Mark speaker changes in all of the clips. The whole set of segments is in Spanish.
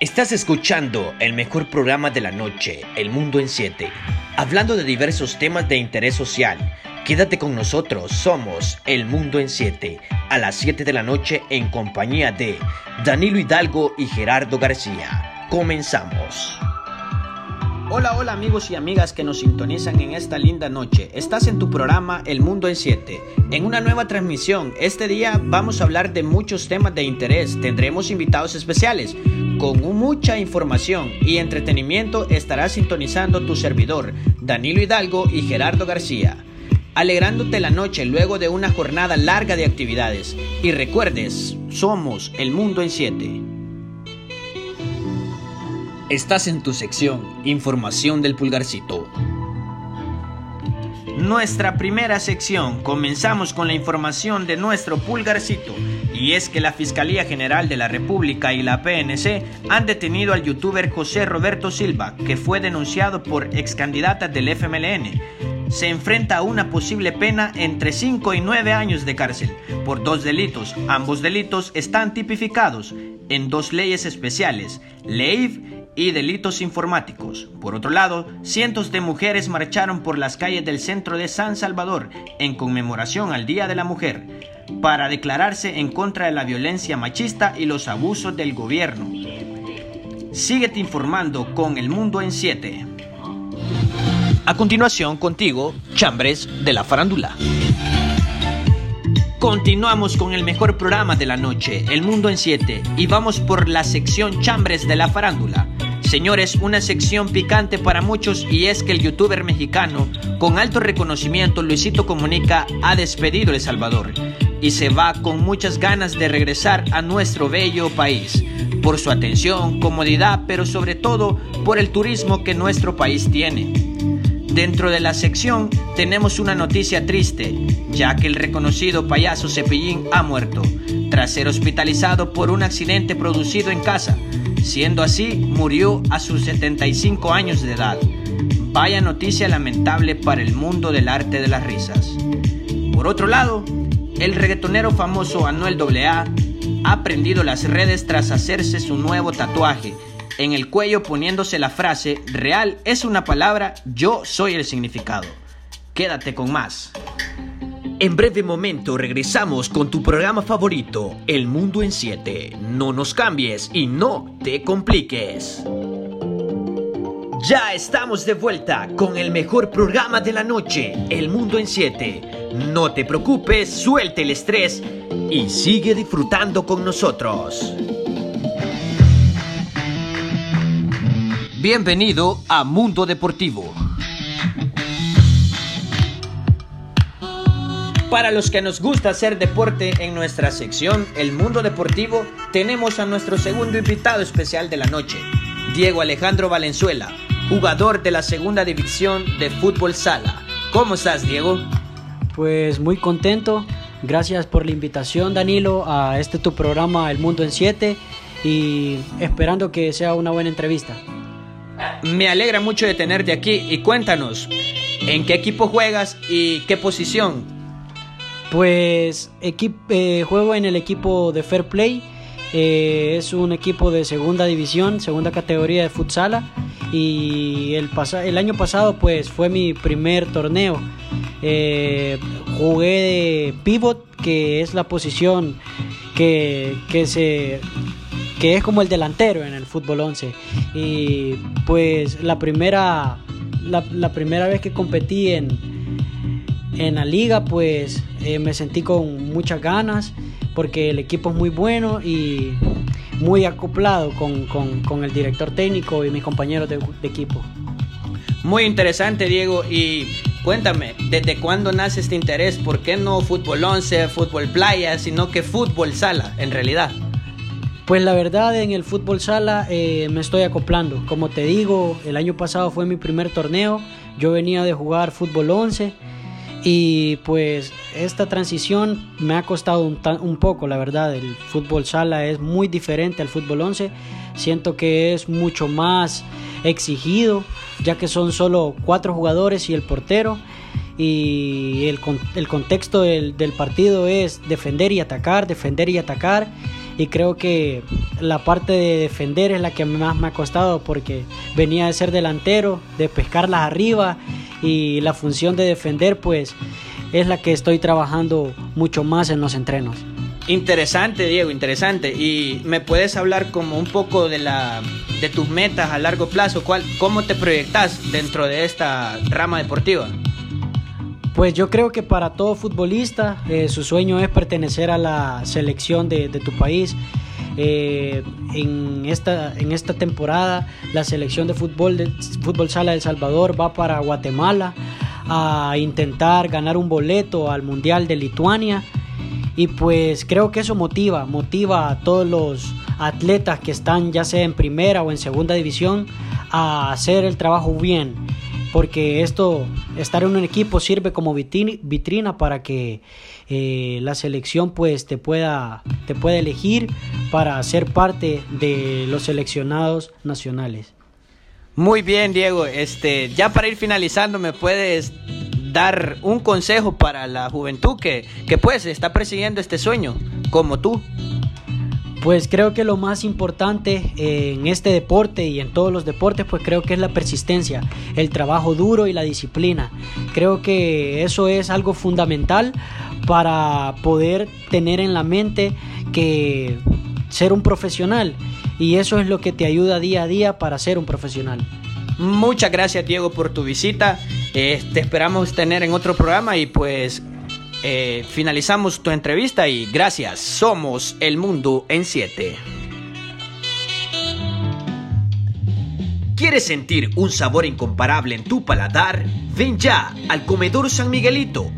Speaker 1: Estás escuchando el mejor programa de la noche, El Mundo en 7, hablando de diversos temas de interés social. Quédate con nosotros, somos El Mundo en 7, a las 7 de la noche en compañía de Danilo Hidalgo y Gerardo García. Comenzamos. Hola, hola amigos y amigas que nos sintonizan en esta linda noche. Estás en tu programa El Mundo en 7. En una nueva transmisión, este día vamos a hablar de muchos temas de interés. Tendremos invitados especiales. Con mucha información y entretenimiento estará sintonizando tu servidor, Danilo Hidalgo y Gerardo García. Alegrándote la noche luego de una jornada larga de actividades. Y recuerdes, somos El Mundo en 7. Estás en tu sección Información del Pulgarcito. Nuestra primera sección, comenzamos con la información de nuestro pulgarcito, y es que la Fiscalía General de la República y la PNC han detenido al youtuber José Roberto Silva, que fue denunciado por ex candidata del FMLN. Se enfrenta a una posible pena entre 5 y 9 años de cárcel por dos delitos. Ambos delitos están tipificados en dos leyes especiales, ley y delitos informáticos. Por otro lado, cientos de mujeres marcharon por las calles del centro de San Salvador en conmemoración al Día de la Mujer para declararse en contra de la violencia machista y los abusos del gobierno. Síguete informando con El Mundo en 7. A continuación contigo, Chambres de la Farándula. Continuamos con el mejor programa de la noche, El Mundo en 7, y vamos por la sección Chambres de la Farándula. Señores, una sección picante para muchos y es que el youtuber mexicano con alto reconocimiento Luisito Comunica ha despedido El Salvador y se va con muchas ganas de regresar a nuestro bello país por su atención, comodidad, pero sobre todo por el turismo que nuestro país tiene. Dentro de la sección tenemos una noticia triste, ya que el reconocido payaso Cepillín ha muerto, tras ser hospitalizado por un accidente producido en casa. Siendo así, murió a sus 75 años de edad. Vaya noticia lamentable para el mundo del arte de las risas. Por otro lado, el reggaetonero famoso Anuel AA ha prendido las redes tras hacerse su nuevo tatuaje en el cuello poniéndose la frase real es una palabra, yo soy el significado. Quédate con más. En breve momento regresamos con tu programa favorito, El Mundo en 7. No nos cambies y no te compliques. Ya estamos de vuelta con el mejor programa de la noche, El Mundo en 7. No te preocupes, suelte el estrés y sigue disfrutando con nosotros. Bienvenido a Mundo Deportivo. Para los que nos gusta hacer deporte en nuestra sección El Mundo Deportivo, tenemos a nuestro segundo invitado especial de la noche, Diego Alejandro Valenzuela, jugador de la segunda división de fútbol sala. ¿Cómo estás, Diego?
Speaker 2: Pues muy contento. Gracias por la invitación, Danilo, a este tu programa El Mundo en 7 y esperando que sea una buena entrevista.
Speaker 1: Me alegra mucho de tenerte aquí y cuéntanos, ¿en qué equipo juegas y qué posición?
Speaker 2: Pues eh, juego en el equipo de Fair Play. Eh, es un equipo de segunda división, segunda categoría de futsala. Y el, el año pasado pues fue mi primer torneo. Eh, jugué de pivot, que es la posición que, se que es como el delantero en el fútbol 11. Y pues la primera, la primera vez que competí en, en la liga pues eh, me sentí con muchas ganas porque el equipo es muy bueno y muy acoplado con, el director técnico y mis compañeros de, equipo.
Speaker 1: Muy interesante Diego y cuéntame, ¿desde cuándo nace este interés? ¿Por qué no fútbol 11, fútbol playa, sino que fútbol sala en realidad?
Speaker 2: Pues la verdad en el fútbol sala eh, me estoy acoplando. Como te digo, el año pasado fue mi primer torneo. Yo venía de jugar fútbol 11 y pues esta transición me ha costado un, poco, la verdad. El fútbol sala es muy diferente al fútbol 11. Siento que es mucho más exigido, ya que son solo cuatro jugadores y el portero. Y el, contexto del, del partido es defender y atacar, defender y atacar. y creo que la parte de defender es la que más me ha costado porque venía de ser delantero, de pescarlas arriba y la función de defender pues es la que estoy trabajando mucho más en los entrenos.
Speaker 1: Interesante, Diego, interesante. Y me puedes hablar como un poco de la de tus metas a largo plazo, ¿Cuál, cómo te proyectas dentro de esta rama deportiva.
Speaker 2: Pues yo creo que para todo futbolista eh, su sueño es pertenecer a la selección de, tu país. Eh, en, esta, en esta temporada la selección de fútbol, de fútbol sala de El Salvador va para Guatemala a intentar ganar un boleto al Mundial de Lituania. Y pues creo que eso motiva, motiva a todos los atletas que están ya sea en primera o en segunda división a hacer el trabajo bien porque esto, estar en un equipo sirve como vitrina para que eh, la selección pues te pueda, te pueda elegir para ser parte de los seleccionados nacionales.
Speaker 1: Muy bien, Diego. Este, ya para ir finalizando, ¿me puedes dar un consejo para la juventud que, que pues está persiguiendo este sueño, como tú?
Speaker 2: Pues creo que lo más importante en este deporte y en todos los deportes, pues creo que es la persistencia, el trabajo duro y la disciplina. Creo que eso es algo fundamental para poder tener en la mente que ser un profesional y eso es lo que te ayuda día a día para ser un profesional.
Speaker 1: Muchas gracias Diego por tu visita. Eh, te esperamos tener en otro programa y pues eh, finalizamos tu entrevista y gracias. Somos el mundo en 7. ¿Quieres sentir un sabor incomparable en tu paladar? Ven ya al Comedor San Miguelito,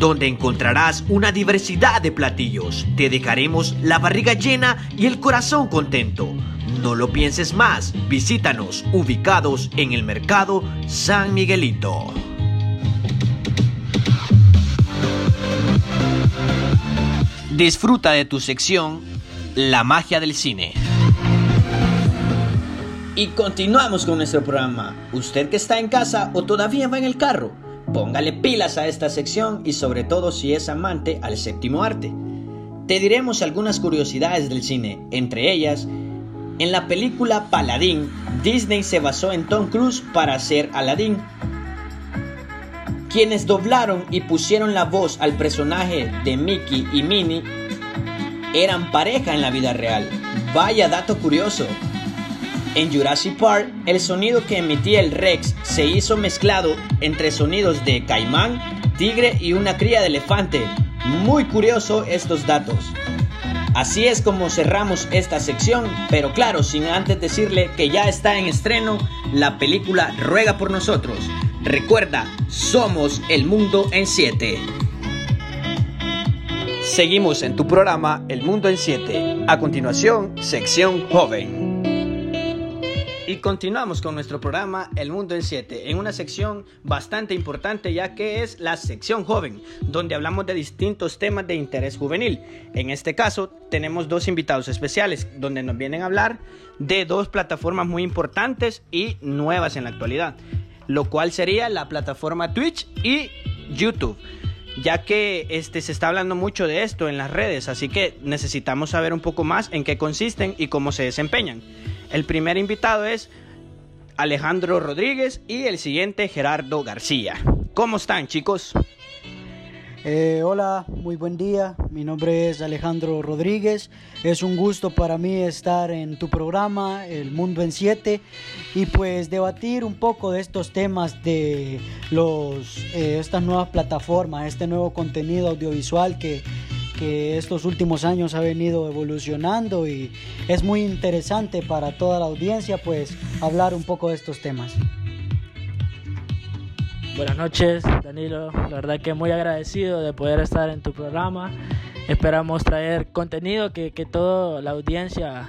Speaker 1: donde encontrarás una diversidad de platillos. Te dejaremos la barriga llena y el corazón contento. No lo pienses más, visítanos ubicados en el mercado San Miguelito. Disfruta de tu sección La magia del cine. Y continuamos con nuestro programa. Usted que está en casa o todavía va en el carro, póngale pilas a esta sección y sobre todo si es amante al séptimo arte. Te diremos algunas curiosidades del cine, entre ellas, en la película Paladín, Disney se basó en Tom Cruise para hacer Aladdin. Quienes doblaron y pusieron la voz al personaje de Mickey y Minnie eran pareja en la vida real. Vaya dato curioso. En Jurassic Park, el sonido que emitía el Rex se hizo mezclado entre sonidos de caimán, tigre y una cría de elefante. Muy curioso estos datos. Así es como cerramos esta sección, pero claro, sin antes decirle que ya está en estreno la película Ruega por nosotros. Recuerda, somos el mundo en 7. Seguimos en tu programa El Mundo en 7. A continuación, sección joven. Y continuamos con nuestro programa El Mundo en 7, en una sección bastante importante ya que es la sección joven, donde hablamos de distintos temas de interés juvenil. En este caso tenemos dos invitados especiales, donde nos vienen a hablar de dos plataformas muy importantes y nuevas en la actualidad lo cual sería la plataforma Twitch y YouTube ya que este, se está hablando mucho de esto en las redes, así que necesitamos saber un poco más en qué consisten y cómo se desempeñan. El primer invitado es Alejandro Rodríguez y el siguiente Gerardo García. ¿Cómo están chicos?
Speaker 2: Eh, hola, muy buen día. Mi nombre es Alejandro Rodríguez. Es un gusto para mí estar en tu programa, El Mundo en Siete, y pues debatir un poco de estos temas de los, eh, estas nuevas plataformas, este nuevo contenido audiovisual que, que estos últimos años ha venido evolucionando y es muy interesante para toda la audiencia pues hablar un poco de estos temas.
Speaker 3: Buenas noches, Danilo. La verdad que muy agradecido de poder estar en tu programa. Esperamos traer contenido que, que toda la audiencia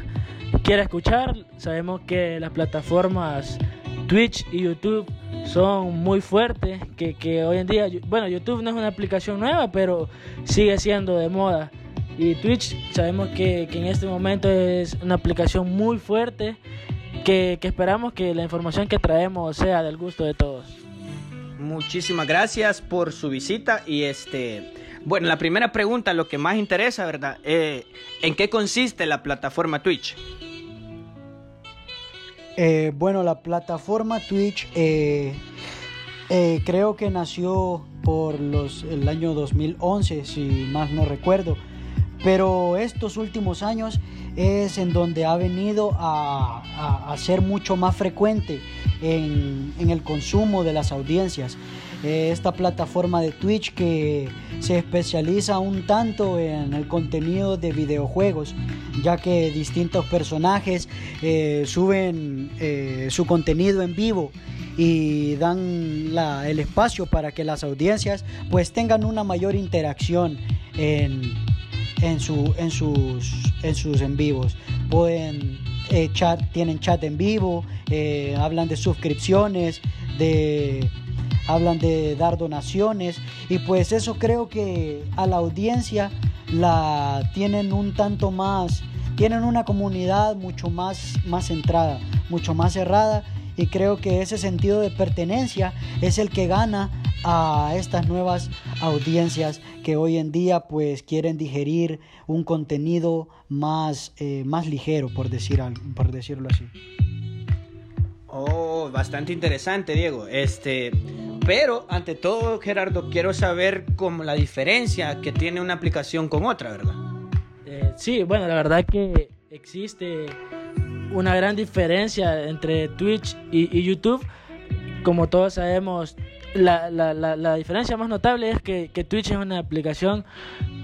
Speaker 3: quiera escuchar. Sabemos que las plataformas Twitch y YouTube son muy fuertes, que, que hoy en día, bueno, YouTube no es una aplicación nueva, pero sigue siendo de moda. Y Twitch sabemos que, que en este momento es una aplicación muy fuerte, que, que esperamos que la información que traemos sea del gusto de todos.
Speaker 1: muchísimas gracias por su visita y este, bueno, la primera pregunta, lo que más interesa, ¿verdad? Eh, ¿En qué consiste la plataforma Twitch?
Speaker 2: Eh, bueno, la plataforma Twitch eh, creo que nació por los, el año 2011, si más no recuerdo. Pero estos últimos años es en donde ha venido a, ser mucho más frecuente en, el consumo de las audiencias. Eh, esta plataforma de Twitch que se especializa un tanto en el contenido de videojuegos, ya que distintos personajes eh, suben eh, su contenido en vivo y dan el espacio para que las audiencias pues tengan una mayor interacción en, en, su, en, sus, en sus en vivos. Pueden eh, chat, tienen chat en vivo, hablan de suscripciones, de hablan de dar donaciones y pues eso creo que a la audiencia la tienen un tanto más, tienen una comunidad mucho más, más centrada, mucho más cerrada y creo que ese sentido de pertenencia es el que gana a estas nuevas audiencias que hoy en día pues quieren digerir un contenido más, eh, más ligero por, decir, por decirlo así.
Speaker 1: Oh, bastante interesante Diego. Este, pero ante todo Gerardo quiero saber cómo la diferencia que tiene una aplicación con otra, ¿verdad?
Speaker 3: Eh, sí, bueno, la verdad que existe una gran diferencia entre Twitch y YouTube. Como todos sabemos, la, la, la, diferencia más notable es que, Twitch es una aplicación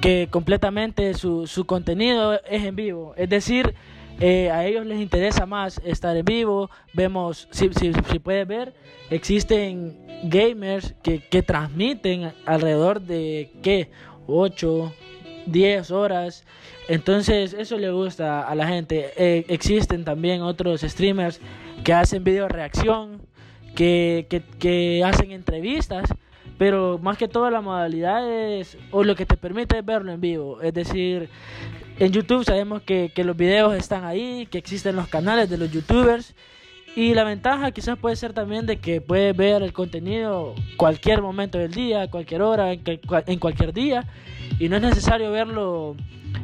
Speaker 3: que completamente su, su contenido es en vivo. Es decir, eh, a ellos les interesa más estar en vivo. Vemos, si, si, puedes ver, existen gamers que, que transmiten alrededor de, ¿qué? 8, 10 horas. Entonces eso le gusta a la gente. Eh, existen también otros streamers que hacen video reacción que, que, hacen entrevistas, pero más que todo la modalidad es, o lo que te permite verlo en vivo. Es decir, en YouTube sabemos que, que los videos están ahí, que existen los canales de los youtubers. Y la ventaja quizás puede ser también de que puedes ver el contenido cualquier momento del día, cualquier hora, en cualquier día. Y no es necesario verlo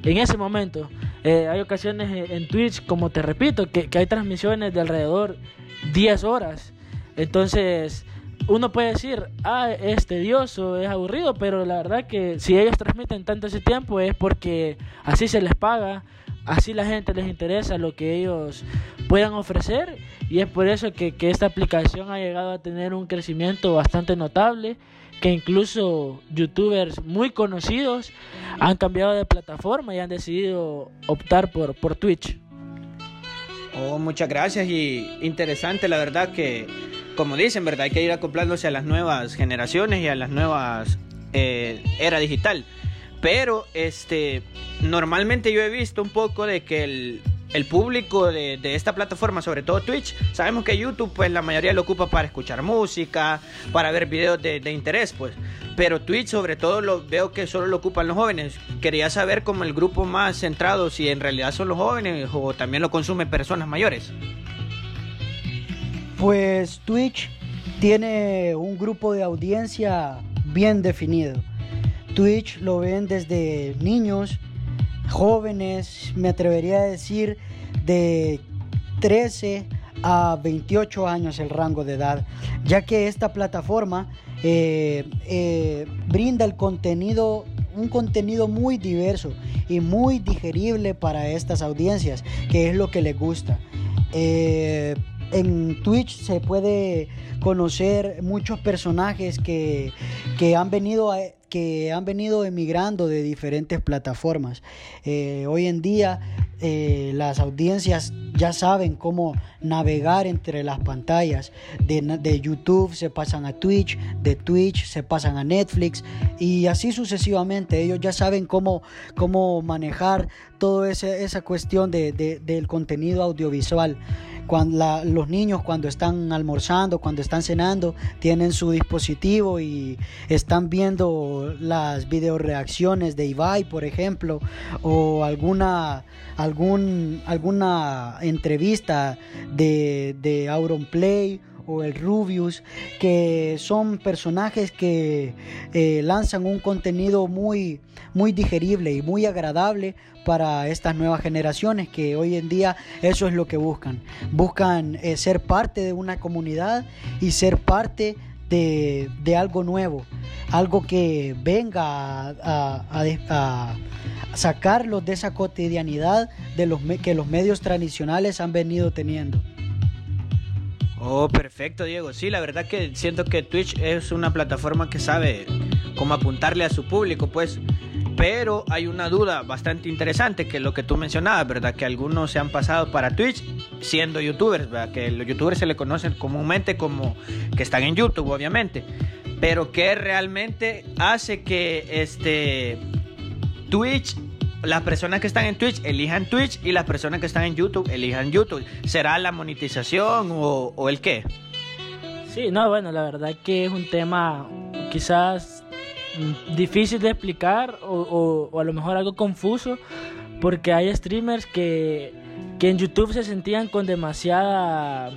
Speaker 3: en ese momento. Eh, hay ocasiones en Twitch, como te repito, que, que hay transmisiones de alrededor 10 horas. Entonces, uno puede decir, ah, es tedioso, es aburrido, pero la verdad que si ellos transmiten tanto ese tiempo es porque así se les paga, así la gente les interesa lo que ellos puedan ofrecer y es por eso que, que esta aplicación ha llegado a tener un crecimiento bastante notable que incluso youtubers muy conocidos han cambiado de plataforma y han decidido optar por, por Twitch.
Speaker 1: Oh, muchas gracias y interesante la verdad que como dicen, ¿verdad? Hay que ir acoplándose a las nuevas generaciones y a las nuevas eh, era digital. Pero este normalmente yo he visto un poco de que el, público de, esta plataforma, sobre todo Twitch, sabemos que YouTube, pues la mayoría lo ocupa para escuchar música, para ver videos de, de, interés, pues. Pero Twitch, sobre todo, lo veo que solo lo ocupan los jóvenes. Quería saber como el grupo más centrado, si en realidad son los jóvenes o también lo consumen personas mayores.
Speaker 2: Pues Twitch tiene un grupo de audiencia bien definido. Twitch lo ven desde niños, jóvenes, me atrevería a decir de 13 a 28 años el rango de edad, ya que esta plataforma eh, eh, brinda el contenido, un contenido muy diverso y muy digerible para estas audiencias, que es lo que les gusta. Eh, en Twitch se puede conocer muchos personajes que, han venido que han venido emigrando de diferentes plataformas. Eh, hoy en día eh, las audiencias ya saben cómo navegar entre las pantallas. De, de, YouTube se pasan a Twitch, de Twitch se pasan a Netflix y así sucesivamente. Ellos ya saben cómo, cómo manejar toda esa cuestión del contenido audiovisual. Cuando los niños cuando están almorzando, cuando están cenando, tienen su dispositivo y están viendo las video reacciones de Ibai, por ejemplo, o alguna, algún, alguna entrevista de, de Auronplay o el Rubius, que son personajes que eh, lanzan un contenido muy, muy digerible y muy agradable para estas nuevas generaciones que hoy en día eso es lo que buscan. Buscan eh, ser parte de una comunidad y ser parte de, algo nuevo, algo que venga a, a, sacarlos de esa cotidianidad de los que los medios tradicionales han venido teniendo.
Speaker 1: Oh, perfecto, Diego. Sí, la verdad que siento que Twitch es una plataforma que sabe cómo apuntarle a su público, pues. Pero hay una duda bastante interesante, que es lo que tú mencionabas, ¿verdad? Que algunos se han pasado para Twitch siendo youtubers, ¿verdad? Que los youtubers se le conocen comúnmente como que están en YouTube, obviamente. Pero que realmente hace que este Twitch las personas que están en Twitch elijan Twitch y las personas que están en YouTube elijan YouTube. ¿Será la monetización o, el qué?
Speaker 3: Sí, no, bueno, la verdad que es un tema quizás difícil de explicar o, a lo mejor algo confuso porque hay streamers que, que en YouTube se sentían con demasiada,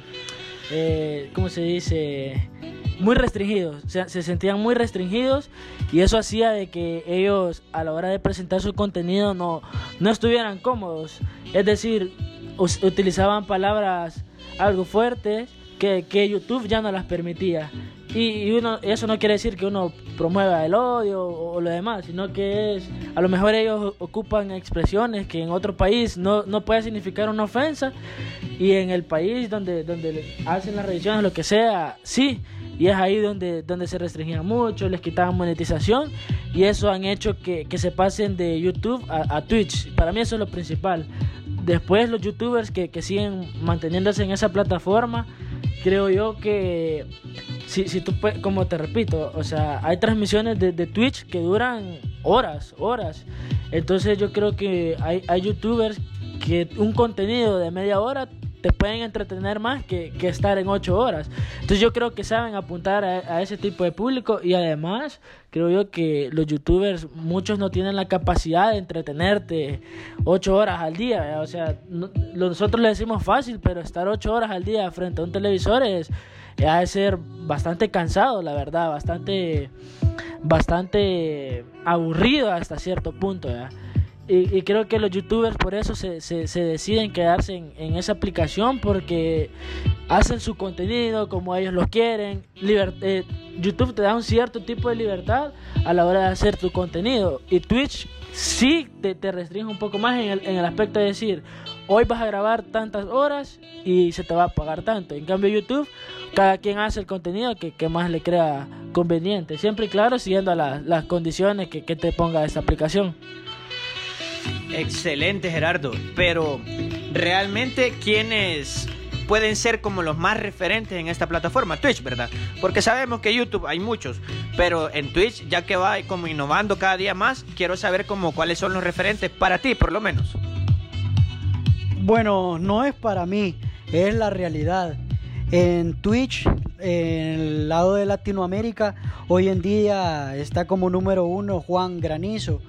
Speaker 3: eh, ¿cómo se dice? muy restringidos, se, se sentían muy restringidos y eso hacía de que ellos a la hora de presentar su contenido no, no estuvieran cómodos. Es decir, utilizaban palabras algo fuertes que, que YouTube ya no las permitía. Y, uno, eso no quiere decir que uno promueva el odio o, lo demás, sino que es, a lo mejor ellos ocupan expresiones que en otro país no, no puede significar una ofensa y en el país donde, donde hacen las revisiones, lo que sea, sí. Y es ahí donde, donde se restringían mucho, les quitaban monetización y eso han hecho que, que se pasen de YouTube a, a, Twitch. Para mí eso es lo principal. Después los youtubers que, que siguen manteniéndose en esa plataforma, creo yo que si, si tú, como te repito, o sea, hay transmisiones de, de, Twitch que duran horas, horas. Entonces yo creo que hay, hay youtubers que un contenido de media hora te pueden entretener más que, que, estar en ocho horas. Entonces yo creo que saben apuntar a, ese tipo de público y además creo yo que los youtubers, muchos no tienen la capacidad de entretenerte ocho horas al día. O sea, nosotros le decimos fácil, pero estar ocho horas al día frente a un televisor es ha de ser bastante cansado, la verdad, bastante, bastante aburrido hasta cierto punto. Y, creo que los youtubers por eso se, se, deciden quedarse en, esa aplicación porque hacen su contenido como ellos lo quieren. Eh, YouTube te da un cierto tipo de libertad a la hora de hacer tu contenido. Y Twitch sí te, restringe un poco más en el, aspecto de decir, hoy vas a grabar tantas horas y se te va a pagar tanto. En cambio YouTube, cada quien hace el contenido que, que más le crea conveniente. Siempre y claro, siguiendo las condiciones que, que te ponga esta aplicación.
Speaker 1: Excelente Gerardo, pero realmente ¿quiénes pueden ser como los más referentes en esta plataforma, Twitch, ¿verdad? Porque sabemos que YouTube hay muchos, pero en Twitch, ya que va como innovando cada día más, quiero saber como cuáles son los referentes para ti, por lo menos.
Speaker 2: Bueno, no es para mí, es la realidad. En Twitch, en el lado de Latinoamérica, hoy en día está como número uno Juan Granizo.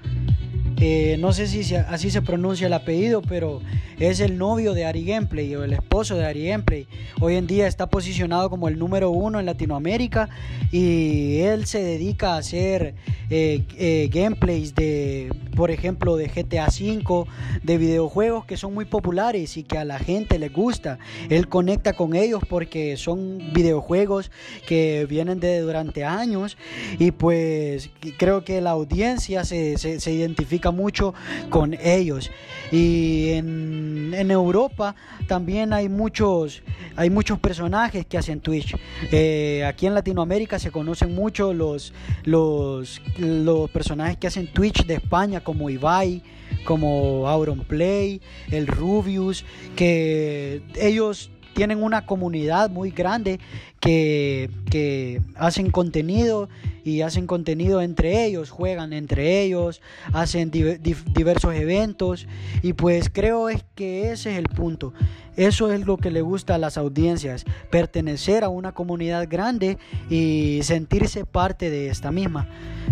Speaker 2: Eh, no sé si así se pronuncia el apellido, pero es el novio de Ari Gameplay o el esposo de Ari Gameplay. Hoy en día está posicionado como el número uno en Latinoamérica y él se dedica a hacer eh, eh, gameplays de, por ejemplo, de GTA V, de videojuegos que son muy populares y que a la gente le gusta. Él conecta con ellos porque son videojuegos que vienen de durante años y pues creo que la audiencia se, se, se identifica mucho con ellos. Y en en, Europa también hay muchos, hay muchos personajes que hacen Twitch. Eh, aquí en Latinoamérica se conocen mucho los, los, los personajes que hacen Twitch de España, como Ibai, como Auronplay, el Rubius, que ellos tienen una comunidad muy grande que, hacen contenido y hacen contenido entre ellos, juegan entre ellos, hacen diversos eventos y pues creo es que ese es el punto. Eso es lo que le gusta a las audiencias, pertenecer a una comunidad grande y sentirse parte de esta misma.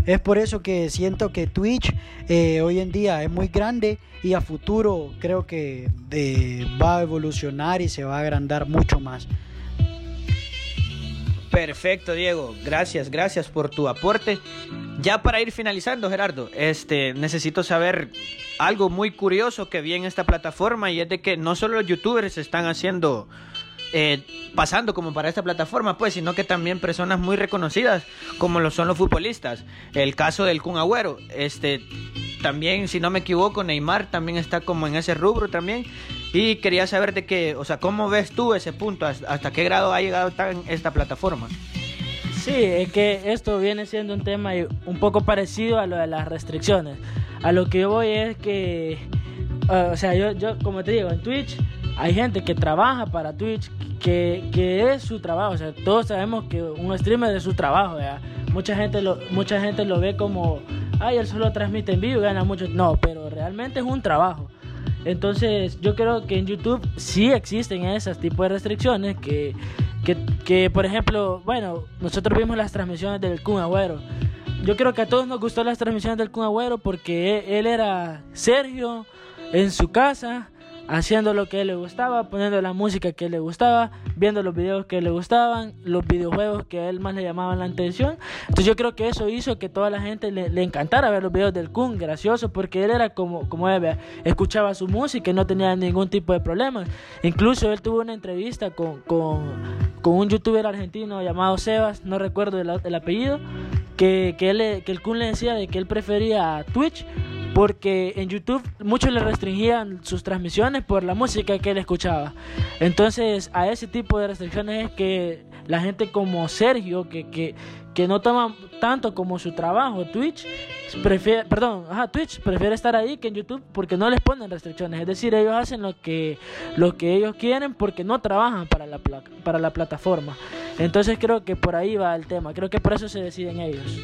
Speaker 2: Es por eso que siento que Twitch eh, hoy en día es muy grande y a futuro creo que eh, va a evolucionar y se va a agrandar mucho más.
Speaker 1: Perfecto, Diego. Gracias, gracias por tu aporte. Ya para ir finalizando, Gerardo, este, necesito saber algo muy curioso que vi en esta plataforma y es de que no solo los youtubers están haciendo eh, pasando como para esta plataforma, pues, sino que también personas muy reconocidas, como lo son los futbolistas. El caso del Kun Agüero, este, también, si no me equivoco, Neymar también está como en ese rubro también. Y quería saber de qué, o sea, ¿cómo ves tú ese punto? ¿Hasta qué grado ha llegado esta plataforma?
Speaker 3: Sí, es que esto viene siendo un tema un poco parecido a lo de las restricciones. A lo que yo voy es que, ah, o sea, yo, yo como te digo, en Twitch hay gente que trabaja para Twitch, que, que, es su trabajo. O sea, todos sabemos que un streamer es su trabajo. Mucha gente lo, mucha gente lo ve como, ay, él solo transmite en vivo y gana mucho. No, pero realmente es un trabajo. Entonces, yo creo que en YouTube sí existen esas tipos de restricciones que, que, que, por ejemplo, bueno, nosotros vimos las transmisiones del Kun Agüero. Yo creo que a todos nos gustó las transmisiones del Kun Agüero porque él era Sergio en su casa haciendo lo que él le gustaba, poniendo la música que le gustaba, viendo los videos que le gustaban, los videojuegos que a él más le llamaban la atención. Entonces yo creo que eso hizo que toda la gente le, encantara ver los videos del Kun, gracioso, porque él era como, como él, escuchaba su música y no tenía ningún tipo de problema. Incluso él tuvo una entrevista con, con, con un youtuber argentino llamado Sebas, no recuerdo el, el apellido, que, que, él, que el Kun le decía de que él prefería Twitch porque en YouTube muchos le restringían sus transmisiones por la música que él escuchaba. Entonces a ese tipo de restricciones es que la gente como Sergio, que, que, que no toma tanto como su trabajo Twitch, prefiere, perdón, ajá, Twitch prefiere estar ahí que en YouTube porque no les ponen restricciones. Es decir, ellos hacen lo que, lo que ellos quieren porque no trabajan para la, para la plataforma. Entonces creo que por ahí va el tema. Creo que por eso se deciden ellos.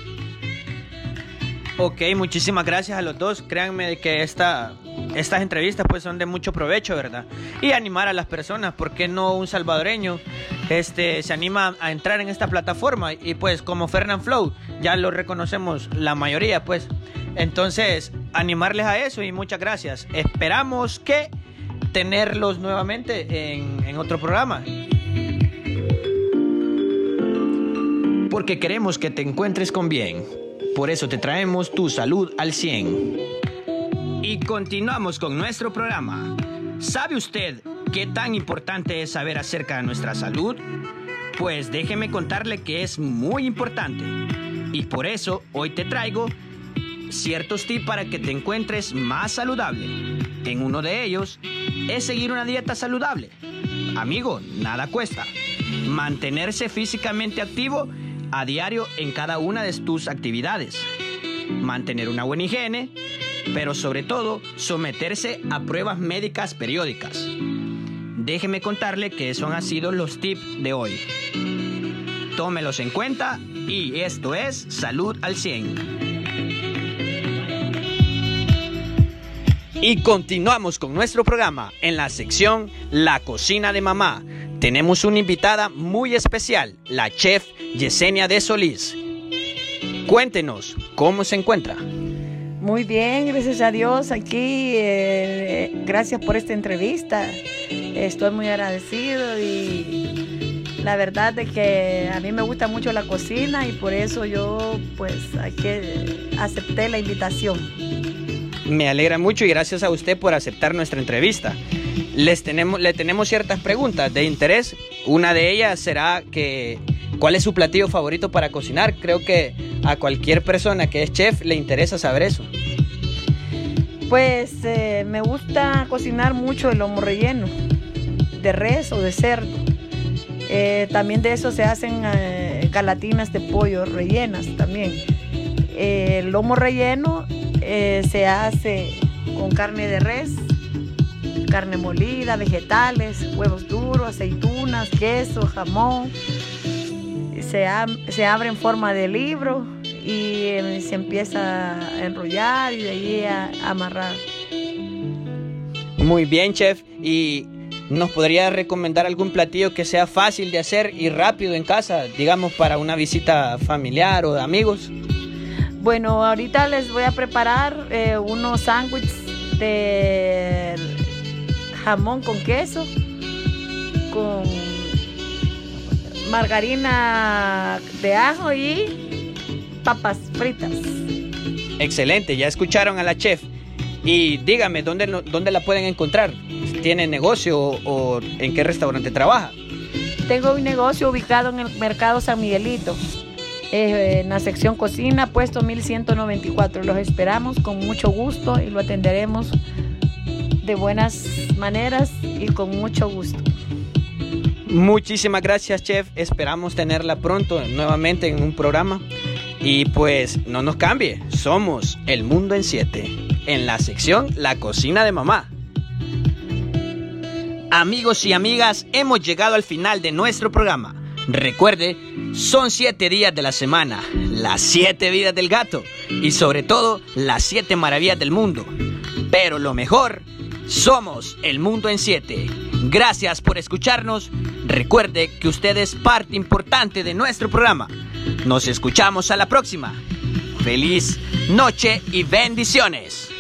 Speaker 1: Ok, muchísimas gracias a los dos. Créanme que esta, estas entrevistas pues son de mucho provecho, ¿verdad? Y animar a las personas, ¿por qué no un salvadoreño este, se anima a entrar en esta plataforma? Y pues como Fernand Flow, ya lo reconocemos la mayoría, pues. Entonces, animarles a eso y muchas gracias. Esperamos que tenerlos nuevamente en, en otro programa. Porque queremos que te encuentres con bien. Por eso te traemos tu salud al 100. Y continuamos con nuestro programa. ¿Sabe usted qué tan importante es saber acerca de nuestra salud? Pues déjeme contarle que es muy importante. Y por eso hoy te traigo ciertos tips para que te encuentres más saludable. En uno de ellos es seguir una dieta saludable. Amigo, nada cuesta. Mantenerse físicamente activo a diario en cada una de tus actividades. Mantener una buena higiene, pero sobre todo someterse a pruebas médicas periódicas. Déjeme contarle que son han sido los tips de hoy. Tómelos en cuenta y esto es Salud al 100. Y continuamos con nuestro programa en la sección La cocina de mamá tenemos una invitada muy especial, la chef Yesenia de Solís. Cuéntenos, ¿cómo se encuentra?
Speaker 4: Muy bien, gracias a Dios aquí. Eh, gracias por esta entrevista. Estoy muy agradecido y la verdad es que a mí me gusta mucho la cocina y por eso yo pues aquí acepté la invitación.
Speaker 1: Me alegra mucho y gracias a usted por aceptar nuestra entrevista les tenemos, le tenemos ciertas preguntas de interés. Una de ellas será que ¿cuál es su platillo favorito para cocinar? Creo que a cualquier persona que es chef le interesa saber eso.
Speaker 4: Pues eh, me gusta cocinar mucho el lomo relleno, de res o de cerdo. Eh, también de eso se hacen eh, galatinas de pollo rellenas también. el lomo relleno se hace con carne de res, carne molida, vegetales, huevos duros, aceitunas, queso, jamón. Se, se abre en forma de libro y eh, se empieza a enrollar y de ahí a, amarrar.
Speaker 1: Muy bien, chef. ¿Y nos podría recomendar algún platillo que sea fácil de hacer y rápido en casa, digamos para una visita familiar o de amigos?
Speaker 4: Bueno, ahorita les voy a preparar eh, unos sándwiches de jamón con queso, con margarina de ajo y papas fritas.
Speaker 1: Excelente, ya escucharon a la chef. Y dígame, ¿dónde, dónde la pueden encontrar? ¿Tiene negocio o, en qué restaurante trabaja?
Speaker 4: Tengo un negocio ubicado en el Mercado San Miguelito, eh, en la sección cocina, puesto 1194. Los esperamos con mucho gusto y lo atenderemos de buenas maneras y con mucho gusto.
Speaker 1: Muchísimas gracias, chef. Esperamos tenerla pronto nuevamente en un programa. Y pues no nos cambie, somos El Mundo en 7, en la sección La Cocina de Mamá. Amigos y amigas, hemos llegado al final de nuestro programa. Recuerde, son siete días de la semana, las siete vidas del gato y sobre todo las siete maravillas del mundo. Pero lo mejor, somos el mundo en siete. Gracias por escucharnos. Recuerde que usted es parte importante de nuestro programa. Nos escuchamos a la próxima. Feliz noche y bendiciones.